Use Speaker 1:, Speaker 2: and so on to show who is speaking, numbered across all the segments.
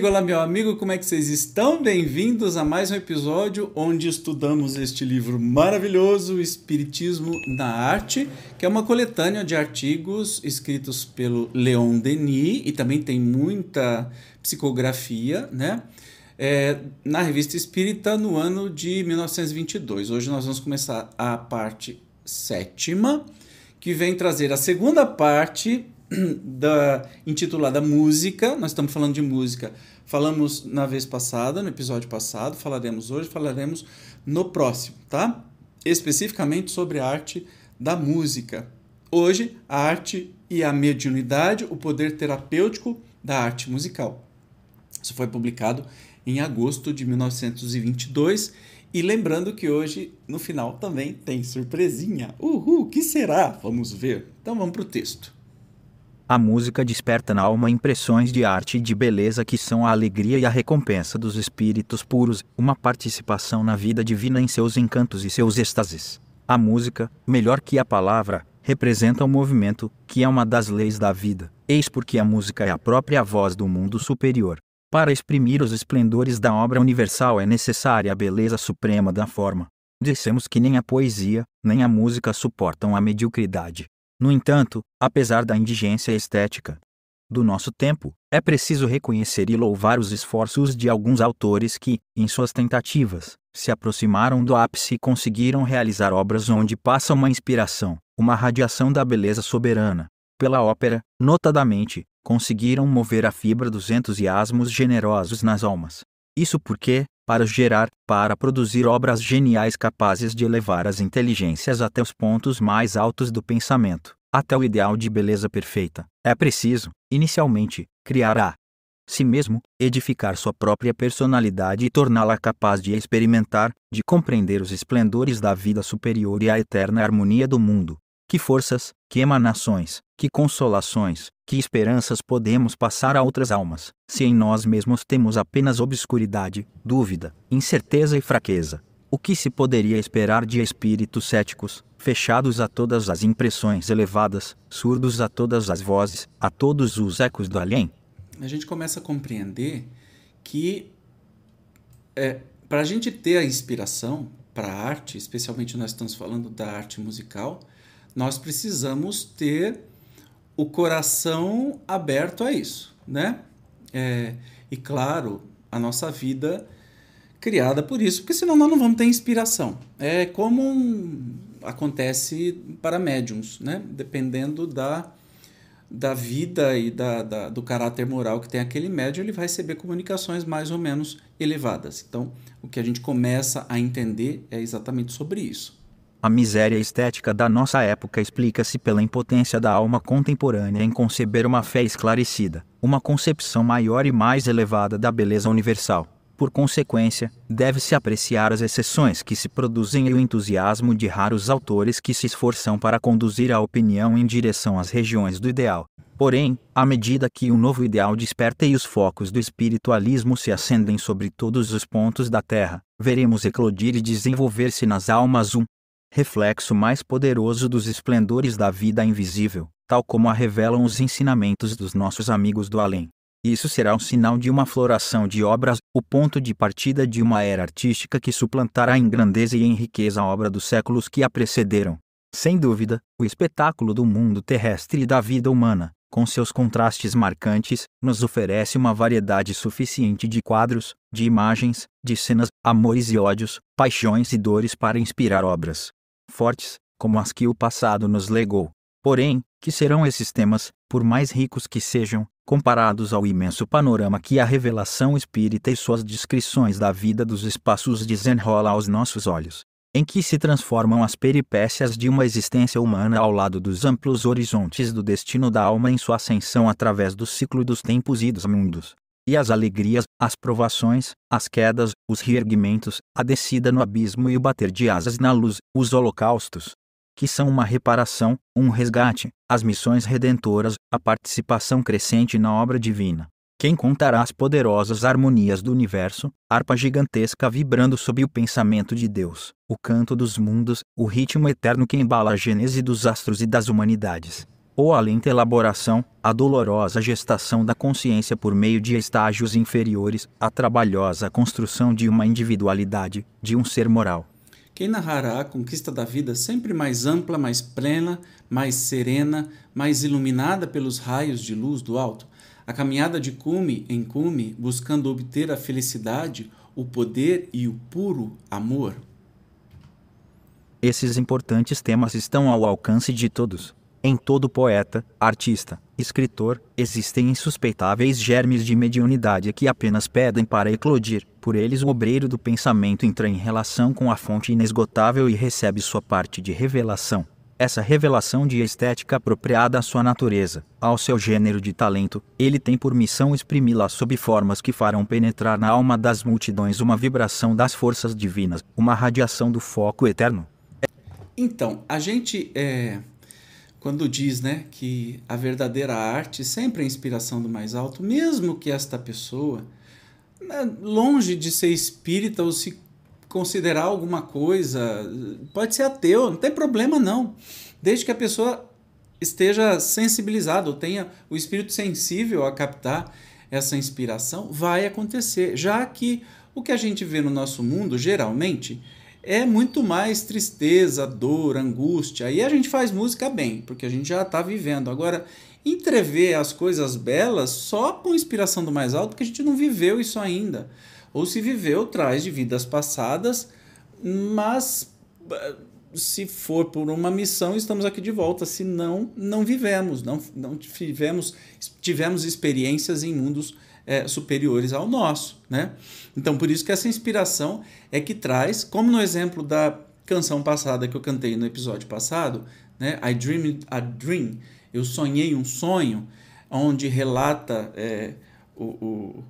Speaker 1: Amiga, olá, meu amigo, como é que vocês estão? Bem-vindos a mais um episódio onde estudamos este livro maravilhoso, Espiritismo na Arte, que é uma coletânea de artigos escritos pelo Leon Denis e também tem muita psicografia, né? É, na revista Espírita no ano de 1922. Hoje nós vamos começar a parte sétima, que vem trazer a segunda parte da intitulada Música. Nós estamos falando de música. Falamos na vez passada, no episódio passado, falaremos hoje, falaremos no próximo, tá? Especificamente sobre a arte da música. Hoje, a arte e a mediunidade, o poder terapêutico da arte musical. Isso foi publicado em agosto de 1922. E lembrando que hoje, no final, também tem surpresinha. Uhul, que será? Vamos ver. Então vamos para o texto.
Speaker 2: A música desperta na alma impressões de arte e de beleza que são a alegria e a recompensa dos espíritos puros, uma participação na vida divina em seus encantos e seus êxtases. A música, melhor que a palavra, representa o movimento, que é uma das leis da vida. Eis porque a música é a própria voz do mundo superior. Para exprimir os esplendores da obra universal é necessária a beleza suprema da forma. Dissemos que nem a poesia, nem a música suportam a mediocridade. No entanto, apesar da indigência estética do nosso tempo, é preciso reconhecer e louvar os esforços de alguns autores que, em suas tentativas, se aproximaram do ápice e conseguiram realizar obras onde passa uma inspiração, uma radiação da beleza soberana. Pela ópera, notadamente, conseguiram mover a fibra dos entusiasmos generosos nas almas. Isso porque, para gerar, para produzir obras geniais capazes de elevar as inteligências até os pontos mais altos do pensamento, até o ideal de beleza perfeita, é preciso, inicialmente, criar a si mesmo, edificar sua própria personalidade e torná-la capaz de experimentar, de compreender os esplendores da vida superior e a eterna harmonia do mundo. Que forças, que emanações, que consolações, que esperanças podemos passar a outras almas, se em nós mesmos temos apenas obscuridade, dúvida, incerteza e fraqueza? O que se poderia esperar de espíritos céticos, fechados a todas as impressões elevadas, surdos a todas as vozes, a todos os ecos do além?
Speaker 1: A gente começa a compreender que é, para a gente ter a inspiração para a arte, especialmente nós estamos falando da arte musical, nós precisamos ter o coração aberto a isso, né? É, e claro, a nossa vida criada por isso, porque senão nós não vamos ter inspiração. É como um, acontece para médiums, né? Dependendo da, da vida e da, da, do caráter moral que tem aquele médium, ele vai receber comunicações mais ou menos elevadas. Então, o que a gente começa a entender é exatamente sobre isso.
Speaker 2: A miséria estética da nossa época explica-se pela impotência da alma contemporânea em conceber uma fé esclarecida, uma concepção maior e mais elevada da beleza universal. Por consequência, deve-se apreciar as exceções que se produzem e o entusiasmo de raros autores que se esforçam para conduzir a opinião em direção às regiões do ideal. Porém, à medida que o novo ideal desperta e os focos do espiritualismo se acendem sobre todos os pontos da Terra, veremos eclodir e desenvolver-se nas almas um reflexo mais poderoso dos esplendores da vida invisível, tal como a revelam os ensinamentos dos nossos amigos do além. Isso será um sinal de uma floração de obras, o ponto de partida de uma era artística que suplantará em grandeza e em riqueza a obra dos séculos que a precederam. Sem dúvida, o espetáculo do mundo terrestre e da vida humana, com seus contrastes marcantes, nos oferece uma variedade suficiente de quadros, de imagens, de cenas, amores e ódios, paixões e dores para inspirar obras fortes, como as que o passado nos legou. Porém, que serão esses temas, por mais ricos que sejam, comparados ao imenso panorama que a revelação espírita e suas descrições da vida dos espaços desenrola aos nossos olhos, em que se transformam as peripécias de uma existência humana ao lado dos amplos horizontes do destino da alma em sua ascensão através do ciclo dos tempos e dos mundos e as alegrias, as provações, as quedas, os reerguimentos, a descida no abismo e o bater de asas na luz, os holocaustos, que são uma reparação, um resgate, as missões redentoras, a participação crescente na obra divina. Quem contará as poderosas harmonias do universo, harpa gigantesca vibrando sob o pensamento de Deus, o canto dos mundos, o ritmo eterno que embala a gênese dos astros e das humanidades. Ou a lenta elaboração, a dolorosa gestação da consciência por meio de estágios inferiores, a trabalhosa construção de uma individualidade, de um ser moral.
Speaker 1: Quem narrará a conquista da vida sempre mais ampla, mais plena, mais serena, mais iluminada pelos raios de luz do alto? A caminhada de cume em cume, buscando obter a felicidade, o poder e o puro amor?
Speaker 2: Esses importantes temas estão ao alcance de todos. Em todo poeta, artista, escritor, existem insuspeitáveis germes de mediunidade que apenas pedem para eclodir. Por eles, o obreiro do pensamento entra em relação com a fonte inesgotável e recebe sua parte de revelação. Essa revelação de estética apropriada à sua natureza, ao seu gênero de talento, ele tem por missão exprimi-la sob formas que farão penetrar na alma das multidões uma vibração das forças divinas, uma radiação do foco eterno.
Speaker 1: Então, a gente é, quando diz né, que a verdadeira arte sempre é a inspiração do mais alto, mesmo que esta pessoa, né, longe de ser espírita ou se considerar alguma coisa, pode ser ateu, não tem problema não, desde que a pessoa esteja sensibilizada ou tenha o espírito sensível a captar essa inspiração, vai acontecer, já que o que a gente vê no nosso mundo, geralmente, é muito mais tristeza, dor, angústia. E a gente faz música bem, porque a gente já está vivendo. Agora, entrever as coisas belas só com inspiração do mais alto, porque a gente não viveu isso ainda. Ou se viveu, traz de vidas passadas, mas eh, se for por uma missão, estamos aqui de volta. Se não, não vivemos, não, não tivemos, tivemos experiências em mundos é, superiores ao nosso, né? Então, por isso que essa inspiração é que traz, como no exemplo da canção passada que eu cantei no episódio passado, né? I Dreamed a Dream, eu sonhei um sonho, onde relata é, o, o,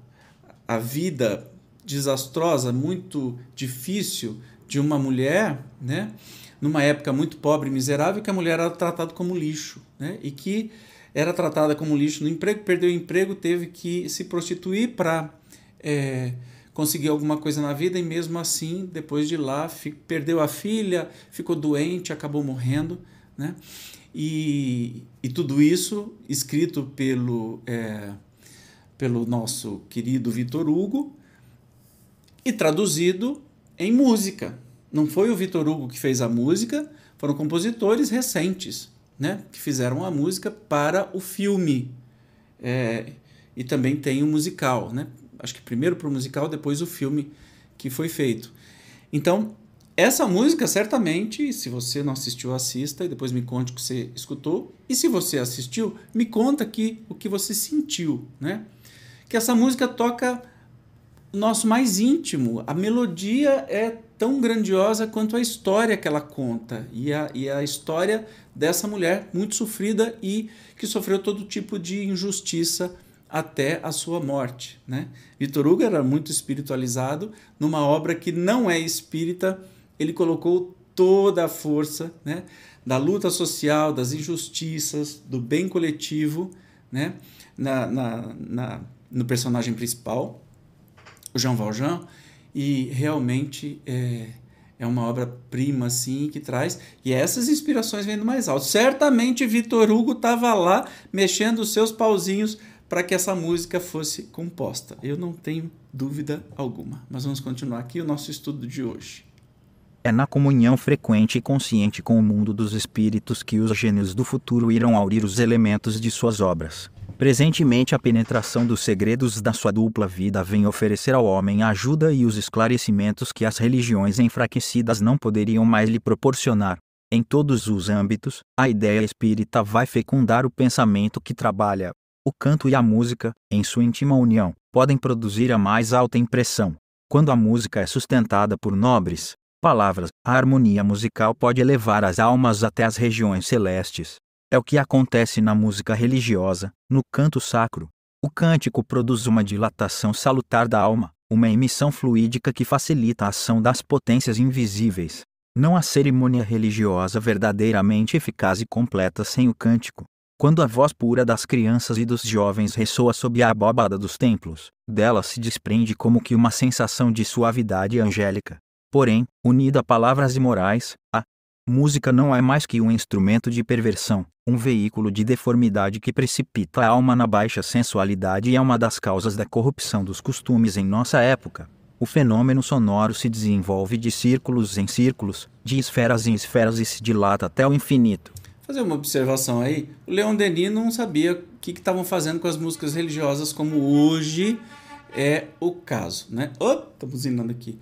Speaker 1: a vida desastrosa, muito difícil de uma mulher, né? Numa época muito pobre e miserável, que a mulher era tratada como lixo, né? E que era tratada como lixo no emprego, perdeu o emprego, teve que se prostituir para é, conseguir alguma coisa na vida e mesmo assim, depois de lá, perdeu a filha, ficou doente, acabou morrendo, né? E, e tudo isso escrito pelo, é, pelo nosso querido Vitor Hugo e traduzido em música. Não foi o Vitor Hugo que fez a música, foram compositores recentes né, que fizeram a música para o filme. É, e também tem o musical, né? Acho que primeiro para o musical, depois o filme que foi feito. Então, essa música, certamente, se você não assistiu, assista e depois me conte o que você escutou. E se você assistiu, me conta aqui o que você sentiu, né? Que essa música toca nosso mais íntimo. A melodia é tão grandiosa quanto a história que ela conta. E a, e a história dessa mulher muito sofrida e que sofreu todo tipo de injustiça até a sua morte. Né? Vitor Hugo era muito espiritualizado, numa obra que não é espírita, ele colocou toda a força né, da luta social, das injustiças, do bem coletivo né, na, na, na no personagem principal, o Jean Valjean, e realmente é, é uma obra-prima assim que traz e essas inspirações vêm do mais alto. Certamente Vitor Hugo estava lá mexendo os seus pauzinhos para que essa música fosse composta. Eu não tenho dúvida alguma. Mas vamos continuar aqui o nosso estudo de hoje.
Speaker 2: É na comunhão frequente e consciente com o mundo dos espíritos que os gênios do futuro irão aurir os elementos de suas obras. Presentemente, a penetração dos segredos da sua dupla vida vem oferecer ao homem a ajuda e os esclarecimentos que as religiões enfraquecidas não poderiam mais lhe proporcionar. Em todos os âmbitos, a ideia espírita vai fecundar o pensamento que trabalha. O canto e a música, em sua íntima união, podem produzir a mais alta impressão. Quando a música é sustentada por nobres palavras, a harmonia musical pode elevar as almas até as regiões celestes. É o que acontece na música religiosa, no canto sacro. O cântico produz uma dilatação salutar da alma, uma emissão fluídica que facilita a ação das potências invisíveis. Não há cerimônia religiosa verdadeiramente eficaz e completa sem o cântico. Quando a voz pura das crianças e dos jovens ressoa sob a abóbada dos templos, dela se desprende como que uma sensação de suavidade angélica. Porém, unida a palavras imorais, a Música não é mais que um instrumento de perversão, um veículo de deformidade que precipita a alma na baixa sensualidade e é uma das causas da corrupção dos costumes em nossa época. O fenômeno sonoro se desenvolve de círculos em círculos, de esferas em esferas e se dilata até o infinito.
Speaker 1: Fazer uma observação aí, o Leon Denis não sabia o que estavam fazendo com as músicas religiosas como hoje é o caso, né? Oh, tá buzinando aqui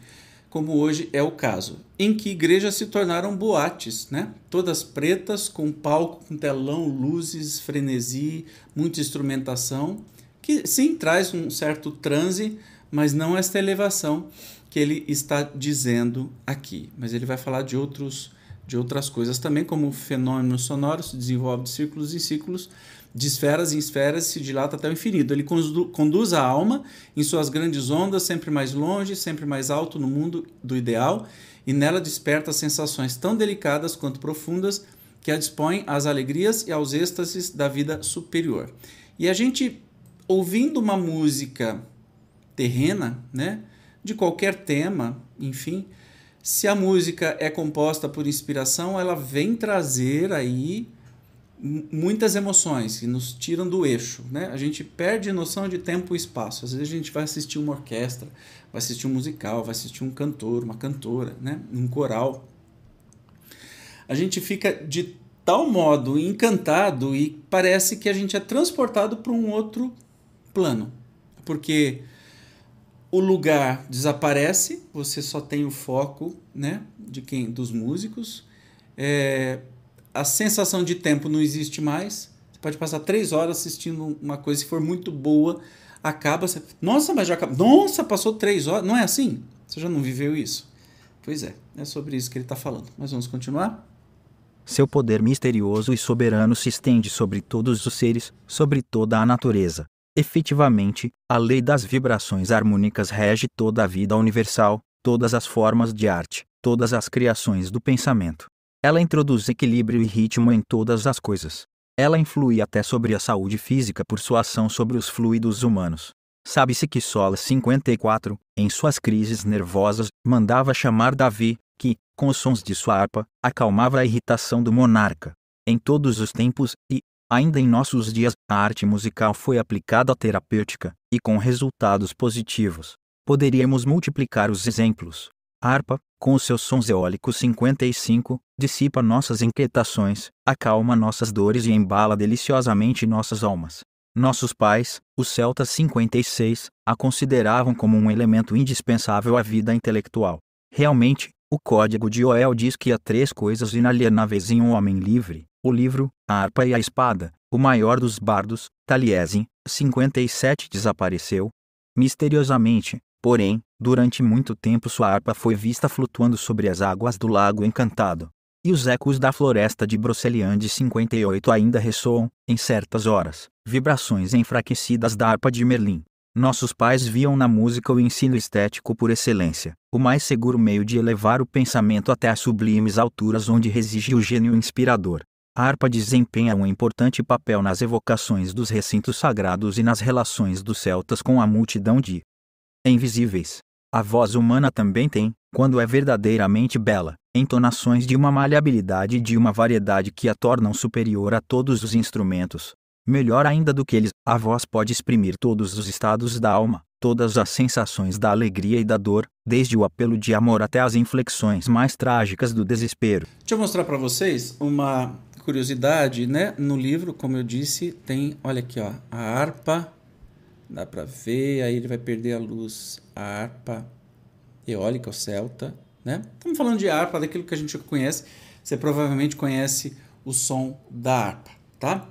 Speaker 1: como hoje é o caso, em que igrejas se tornaram boates, né? todas pretas, com palco, com telão, luzes, frenesi, muita instrumentação, que sim traz um certo transe, mas não esta elevação que ele está dizendo aqui. Mas ele vai falar de outros de outras coisas também, como o fenômeno sonoro se desenvolve de círculos em círculos, de esferas em esferas se dilata até o infinito. Ele conduz a alma em suas grandes ondas, sempre mais longe, sempre mais alto no mundo do ideal, e nela desperta sensações tão delicadas quanto profundas que a dispõem às alegrias e aos êxtases da vida superior. E a gente, ouvindo uma música terrena, né, de qualquer tema, enfim, se a música é composta por inspiração, ela vem trazer aí muitas emoções que nos tiram do eixo, né? A gente perde noção de tempo e espaço. Às vezes a gente vai assistir uma orquestra, vai assistir um musical, vai assistir um cantor, uma cantora, né? Um coral. A gente fica de tal modo encantado e parece que a gente é transportado para um outro plano, porque o lugar desaparece, você só tem o foco, né? De quem, dos músicos. É, a sensação de tempo não existe mais. Você pode passar três horas assistindo uma coisa, se for muito boa, acaba. Você, Nossa, mas já acabou. Nossa, passou três horas. Não é assim? Você já não viveu isso? Pois é, é sobre isso que ele está falando. Mas vamos continuar?
Speaker 2: Seu poder misterioso e soberano se estende sobre todos os seres, sobre toda a natureza. Efetivamente, a lei das vibrações harmônicas rege toda a vida universal, todas as formas de arte, todas as criações do pensamento. Ela introduz equilíbrio e ritmo em todas as coisas. Ela influi até sobre a saúde física por sua ação sobre os fluidos humanos. Sabe-se que Sola 54, em suas crises nervosas, mandava chamar Davi, que, com os sons de sua harpa, acalmava a irritação do monarca. Em todos os tempos e, ainda em nossos dias, a arte musical foi aplicada à terapêutica, e com resultados positivos. Poderíamos multiplicar os exemplos. Harpa, com os seus sons eólicos 55, dissipa nossas inquietações, acalma nossas dores e embala deliciosamente nossas almas. Nossos pais, os celtas 56, a consideravam como um elemento indispensável à vida intelectual. Realmente, o código de Oel diz que há três coisas inalienáveis em um homem livre: o livro, a harpa e a espada. O maior dos bardos, Taliesin, 57 desapareceu. Misteriosamente, porém, Durante muito tempo sua harpa foi vista flutuando sobre as águas do Lago Encantado. E os ecos da floresta de Broceliande 58 ainda ressoam, em certas horas, vibrações enfraquecidas da harpa de Merlin. Nossos pais viam na música o ensino estético por excelência, o mais seguro meio de elevar o pensamento até as sublimes alturas onde reside o gênio inspirador. A harpa desempenha um importante papel nas evocações dos recintos sagrados e nas relações dos celtas com a multidão de invisíveis. A voz humana também tem, quando é verdadeiramente bela, entonações de uma maleabilidade e de uma variedade que a tornam superior a todos os instrumentos. Melhor ainda do que eles, a voz pode exprimir todos os estados da alma, todas as sensações da alegria e da dor, desde o apelo de amor até as inflexões mais trágicas do desespero.
Speaker 1: Deixa eu mostrar para vocês uma curiosidade, né? No livro, como eu disse, tem, olha aqui, ó, a harpa Dá para ver, aí ele vai perder a luz, a harpa eólica, o celta, né? Estamos falando de harpa, daquilo que a gente conhece. Você provavelmente conhece o som da harpa, tá?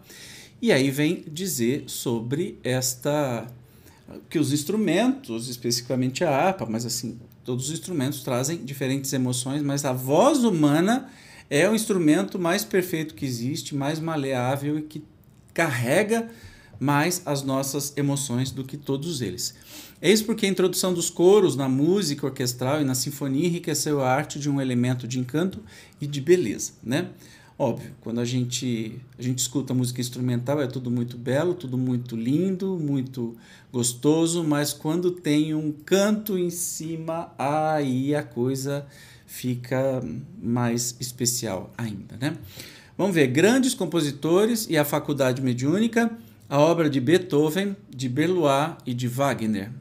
Speaker 1: E aí vem dizer sobre esta que os instrumentos, especificamente a harpa, mas assim, todos os instrumentos trazem diferentes emoções, mas a voz humana é o instrumento mais perfeito que existe, mais maleável e que carrega mais as nossas emoções do que todos eles. Eis porque a introdução dos coros na música orquestral e na sinfonia enriqueceu a arte de um elemento de encanto e de beleza, né? Óbvio, quando a gente, a gente escuta música instrumental é tudo muito belo, tudo muito lindo, muito gostoso, mas quando tem um canto em cima, aí a coisa fica mais especial ainda, né? Vamos ver, grandes compositores e a faculdade mediúnica, a obra de Beethoven, de Berlois e de Wagner.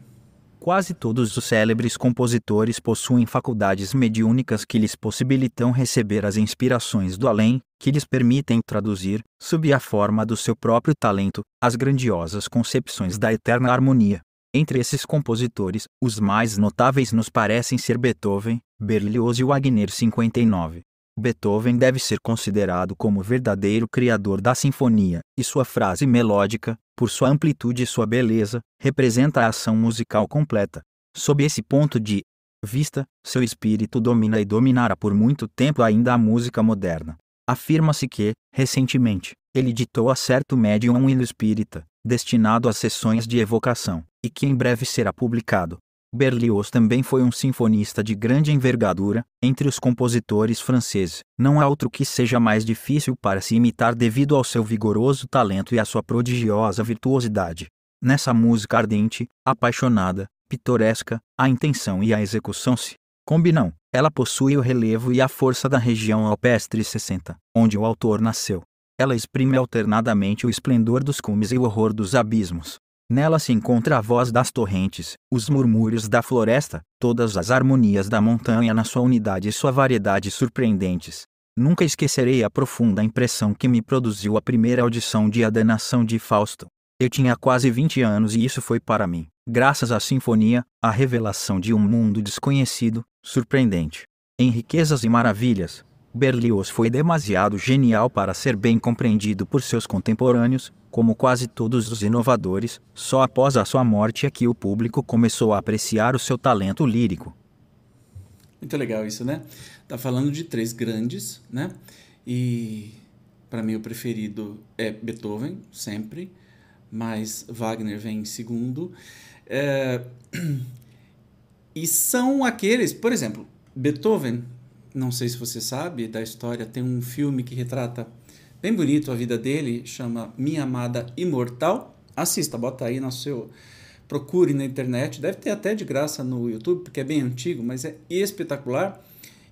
Speaker 2: Quase todos os célebres compositores possuem faculdades mediúnicas que lhes possibilitam receber as inspirações do além, que lhes permitem traduzir, sob a forma do seu próprio talento, as grandiosas concepções da eterna harmonia. Entre esses compositores, os mais notáveis nos parecem ser Beethoven, Berlioz e Wagner 59. Beethoven deve ser considerado como o verdadeiro criador da sinfonia, e sua frase melódica, por sua amplitude e sua beleza, representa a ação musical completa. Sob esse ponto de vista, seu espírito domina e dominará por muito tempo ainda a música moderna. Afirma-se que, recentemente, ele ditou a certo médium um hino espírita, destinado às sessões de evocação, e que em breve será publicado. Berlioz também foi um sinfonista de grande envergadura, entre os compositores franceses. Não há outro que seja mais difícil para se imitar devido ao seu vigoroso talento e à sua prodigiosa virtuosidade. Nessa música ardente, apaixonada, pitoresca, a intenção e a execução se combinam. Ela possui o relevo e a força da região alpestre 60, onde o autor nasceu. Ela exprime alternadamente o esplendor dos cumes e o horror dos abismos. Nela se encontra a voz das torrentes, os murmúrios da floresta, todas as harmonias da montanha na sua unidade e sua variedade surpreendentes. Nunca esquecerei a profunda impressão que me produziu a primeira audição de A Danação de Fausto. Eu tinha quase 20 anos e isso foi para mim, graças à sinfonia, a revelação de um mundo desconhecido, surpreendente. Em riquezas e maravilhas, Berlioz foi demasiado genial para ser bem compreendido por seus contemporâneos, como quase todos os inovadores, só após a sua morte é que o público começou a apreciar o seu talento lírico.
Speaker 1: Muito legal isso, né? Tá falando de três grandes, né? E para mim o preferido é Beethoven, sempre, mas Wagner vem em segundo. É... E são aqueles, por exemplo, Beethoven, não sei se você sabe da história, tem um filme que retrata Bem bonito a vida dele, chama Minha Amada Imortal. Assista, bota aí no seu. Procure na internet, deve ter até de graça no YouTube, porque é bem antigo, mas é espetacular.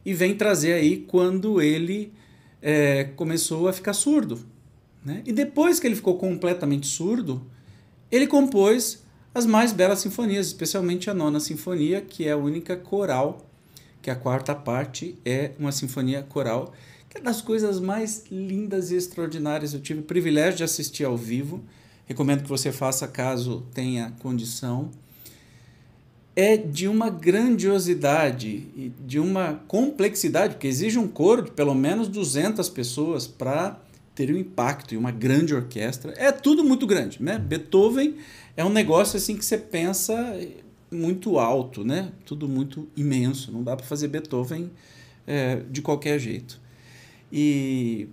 Speaker 1: E vem trazer aí quando ele é, começou a ficar surdo. Né? E depois que ele ficou completamente surdo, ele compôs as mais belas sinfonias, especialmente a nona sinfonia, que é a única coral, que a quarta parte é uma sinfonia coral que é das coisas mais lindas e extraordinárias. Eu tive o privilégio de assistir ao vivo. Recomendo que você faça caso tenha condição. É de uma grandiosidade e de uma complexidade, porque exige um coro de pelo menos 200 pessoas para ter um impacto e uma grande orquestra. É tudo muito grande, né? Beethoven é um negócio assim que você pensa muito alto, né? Tudo muito imenso. Não dá para fazer Beethoven é, de qualquer jeito. E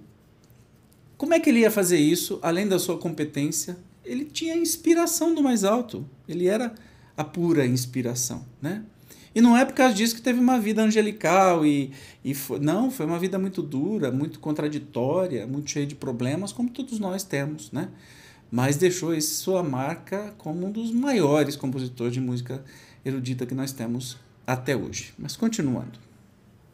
Speaker 1: como é que ele ia fazer isso, além da sua competência? Ele tinha a inspiração do mais alto. Ele era a pura inspiração, né? E não é por causa disso que teve uma vida angelical e, e foi, não, foi uma vida muito dura, muito contraditória, muito cheia de problemas, como todos nós temos, né? Mas deixou esse sua marca como um dos maiores compositores de música erudita que nós temos até hoje. Mas continuando.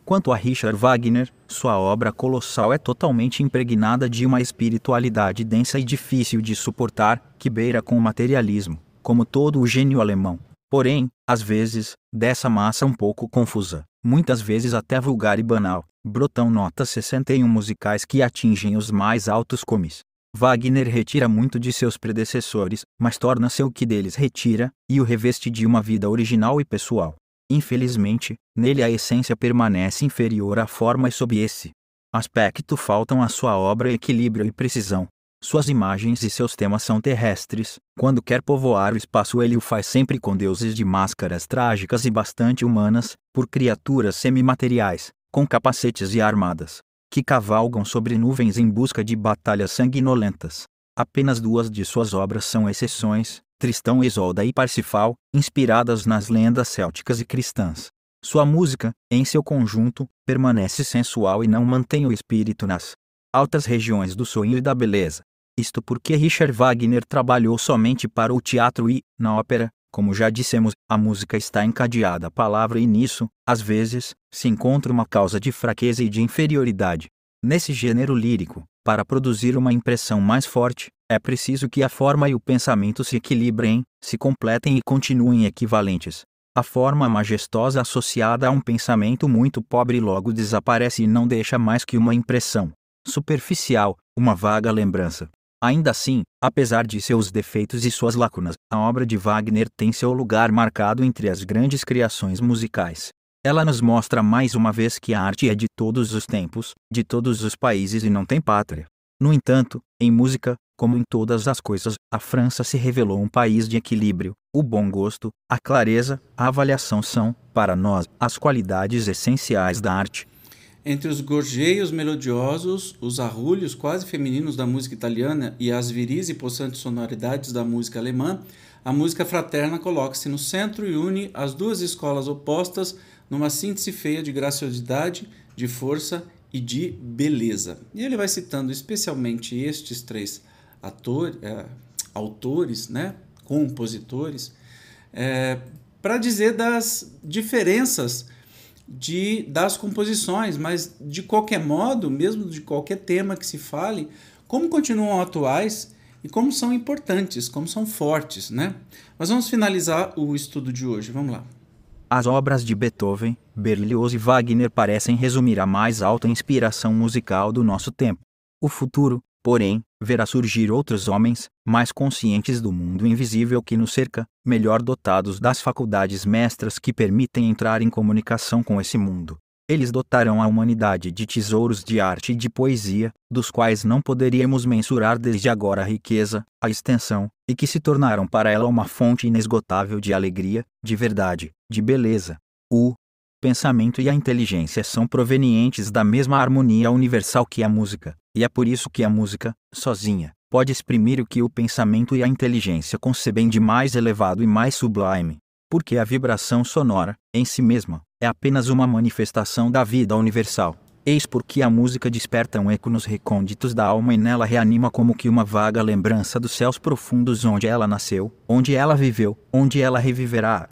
Speaker 2: Quanto a Richard Wagner, sua obra colossal é totalmente impregnada de uma espiritualidade densa e difícil de suportar, que beira com o materialismo, como todo o gênio alemão. Porém, às vezes, dessa massa um pouco confusa, muitas vezes até vulgar e banal, brotam notas 61 musicais que atingem os mais altos comes. Wagner retira muito de seus predecessores, mas torna-se o que deles retira, e o reveste de uma vida original e pessoal. Infelizmente, nele a essência permanece inferior à forma e sob esse aspecto faltam à sua obra equilíbrio e precisão. Suas imagens e seus temas são terrestres. Quando quer povoar o espaço, ele o faz sempre com deuses de máscaras trágicas e bastante humanas, por criaturas semimateriais, com capacetes e armadas, que cavalgam sobre nuvens em busca de batalhas sanguinolentas. Apenas duas de suas obras são exceções, Tristão e Isolda e Parsifal, inspiradas nas lendas célticas e cristãs. Sua música, em seu conjunto, permanece sensual e não mantém o espírito nas altas regiões do sonho e da beleza. Isto porque Richard Wagner trabalhou somente para o teatro e, na ópera, Como já dissemos, a música está encadeada à palavra e nisso, às vezes, se encontra uma causa de fraqueza e de inferioridade. Nesse gênero lírico, para produzir uma impressão mais forte, é preciso que a forma e o pensamento se equilibrem, se completem e continuem equivalentes. A forma majestosa associada a um pensamento muito pobre logo desaparece e não deixa mais que uma impressão superficial, uma vaga lembrança. Ainda assim, apesar de seus defeitos e suas lacunas, a obra de Wagner tem seu lugar marcado entre as grandes criações musicais. Ela nos mostra mais uma vez que a arte é de todos os tempos, de todos os países e não tem pátria. No entanto, em música, como em todas as coisas, a França se revelou um país de equilíbrio. O bom gosto, a clareza, a avaliação são, para nós, as qualidades essenciais da arte.
Speaker 1: Entre os gorjeios melodiosos, os arrulhos quase femininos da música italiana e as viris e possantes sonoridades da música alemã, a música fraterna coloca-se no centro e une as duas escolas opostas numa síntese feia de graciosidade, de força e de beleza. E ele vai citando especialmente estes três ator, é, autores, né, compositores, é, para dizer das diferenças de, das composições, mas de qualquer modo, mesmo de qualquer tema que se fale, como continuam atuais e como são importantes, como são fortes, né? Mas vamos finalizar o estudo de hoje. Vamos lá.
Speaker 2: As obras de Beethoven, Berlioz e Wagner parecem resumir a mais alta inspiração musical do nosso tempo. O futuro, porém, verá surgir outros homens, mais conscientes do mundo invisível que nos cerca, melhor dotados das faculdades mestras que permitem entrar em comunicação com esse mundo. Eles dotarão a humanidade de tesouros de arte e de poesia, dos quais não poderíamos mensurar desde agora a riqueza, a extensão, e que se tornaram para ela uma fonte inesgotável de alegria, de verdade, de beleza. O pensamento e a inteligência são provenientes da mesma harmonia universal que a música, e é por isso que a música, sozinha, pode exprimir o que o pensamento e a inteligência concebem de mais elevado e mais sublime. Porque a vibração sonora, em si mesma, é apenas uma manifestação da vida universal. Eis porque a música desperta um eco nos recônditos da alma e nela reanima como que uma vaga lembrança dos céus profundos onde ela nasceu, onde ela viveu, onde ela reviverá.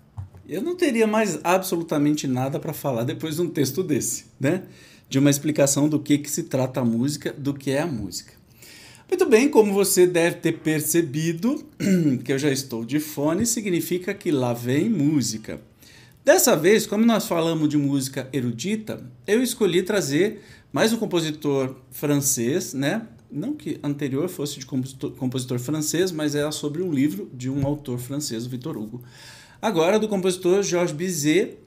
Speaker 1: Eu não teria mais absolutamente nada para falar depois de um texto desse, né? de uma explicação do que, que se trata a música, do que é a música. Muito bem, como você deve ter percebido, que eu já estou de fone, significa que lá vem música. Dessa vez, como nós falamos de música erudita, eu escolhi trazer mais um compositor francês, né? Não que anterior fosse de compositor, compositor francês, mas era sobre um livro de um autor francês, Victor Hugo. Agora do compositor Georges Bizet,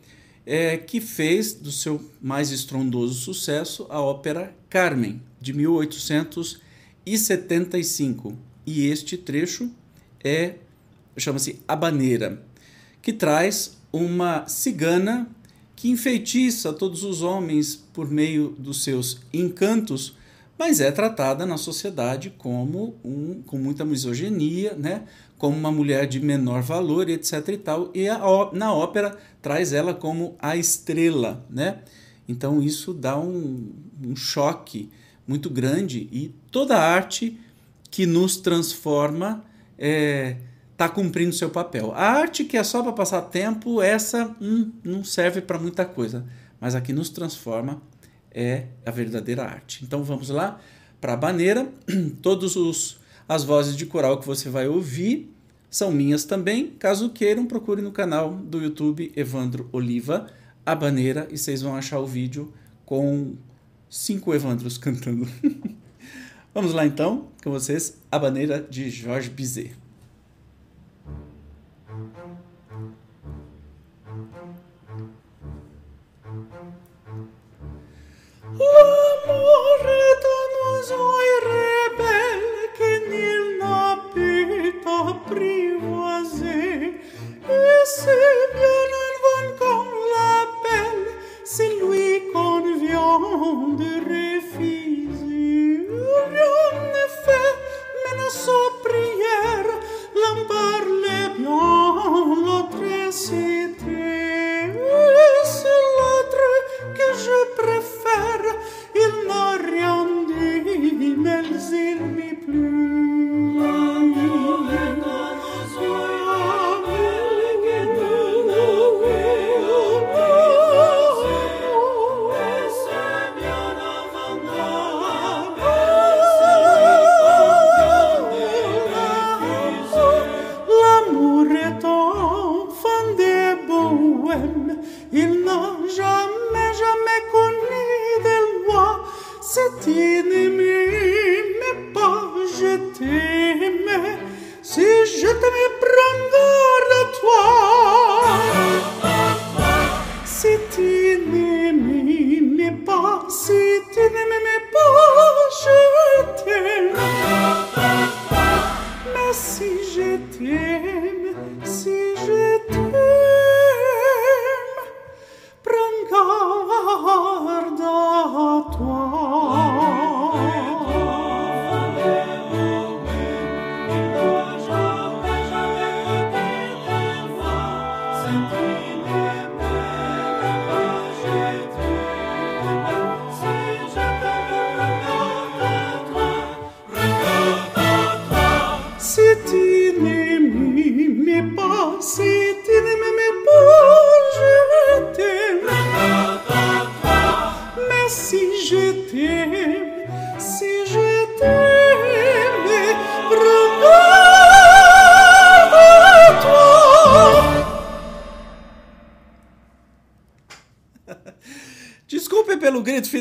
Speaker 1: é, que fez do seu mais estrondoso sucesso a ópera Carmen, de 1875. E este trecho é chama-se Habaneira, que traz uma cigana que enfeitiça todos os homens por meio dos seus encantos, mas é tratada na sociedade como um, com muita misoginia, né? Como uma mulher de menor valor, etc. e tal. E a, na ópera traz ela como a estrela, né? Então isso dá um, um choque muito grande e toda a arte que nos transforma está é, tá cumprindo seu papel. A arte que é só para passar tempo, essa hum, não serve para muita coisa, mas a que nos transforma é a verdadeira arte. Então vamos lá para a baneira, todos os as vozes de coral que você vai ouvir são minhas também. Caso queiram, procure no canal do YouTube Evandro Oliva, a baneira, e vocês vão achar o vídeo com cinco Evandros cantando. Vamos lá então, com vocês, a baneira de Jorge Bizet.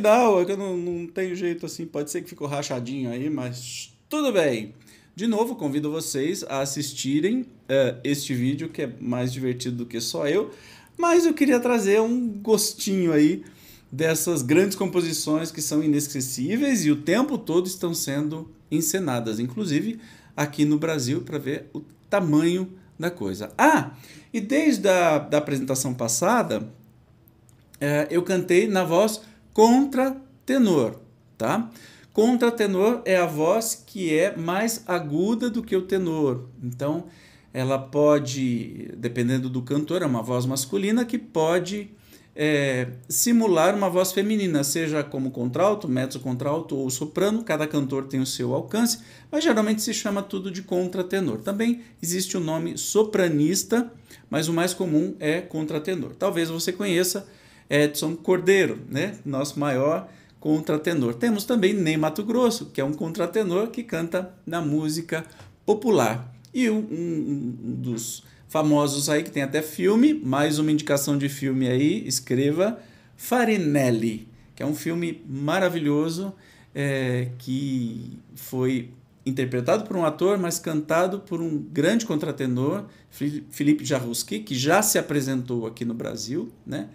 Speaker 1: Final, é que eu não, não tenho jeito assim. Pode ser que ficou rachadinho aí, mas tudo bem. De novo, convido vocês a assistirem uh, este vídeo, que é mais divertido do que só eu, mas eu queria trazer um gostinho aí dessas grandes composições que são inesquecíveis e o tempo todo estão sendo encenadas, inclusive aqui no Brasil, para ver o tamanho da coisa. Ah, e desde a da apresentação passada, uh, eu cantei na voz contra-tenor, tá? Contratenor é a voz que é mais aguda do que o tenor. Então, ela pode, dependendo do cantor, é uma voz masculina que pode é, simular uma voz feminina, seja como contralto, mezzo-contralto ou soprano. Cada cantor tem o seu alcance, mas geralmente se chama tudo de contratenor. Também existe o nome sopranista, mas o mais comum é contratenor. Talvez você conheça Edson Cordeiro, né? nosso maior contratenor. Temos também Ney Mato Grosso, que é um contratenor que canta na música popular. E um, um, um, dos famosos aí, que tem até filme, mais uma indicação de filme aí, escreva Farinelli, que é um filme maravilhoso é, que foi interpretado por um ator, mas cantado por um grande contratenor, Felipe Jarruski, que já se apresentou aqui no Brasil, né?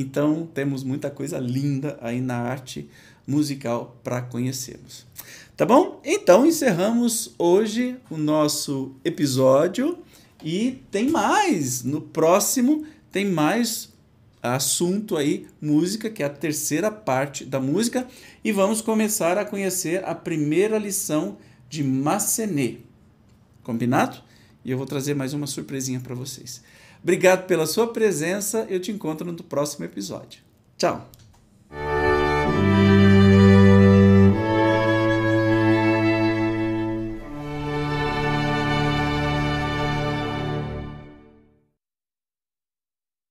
Speaker 1: Então temos muita coisa linda aí na arte musical para conhecermos. Tá bom? Então encerramos hoje o nosso episódio e tem mais. No próximo tem mais assunto aí, música, que é a terceira parte da música, e vamos começar a conhecer a primeira lição de Massenet. Combinado? E eu vou trazer mais uma surpresinha para vocês. Obrigado pela sua presença. Eu te encontro no próximo episódio. Tchau!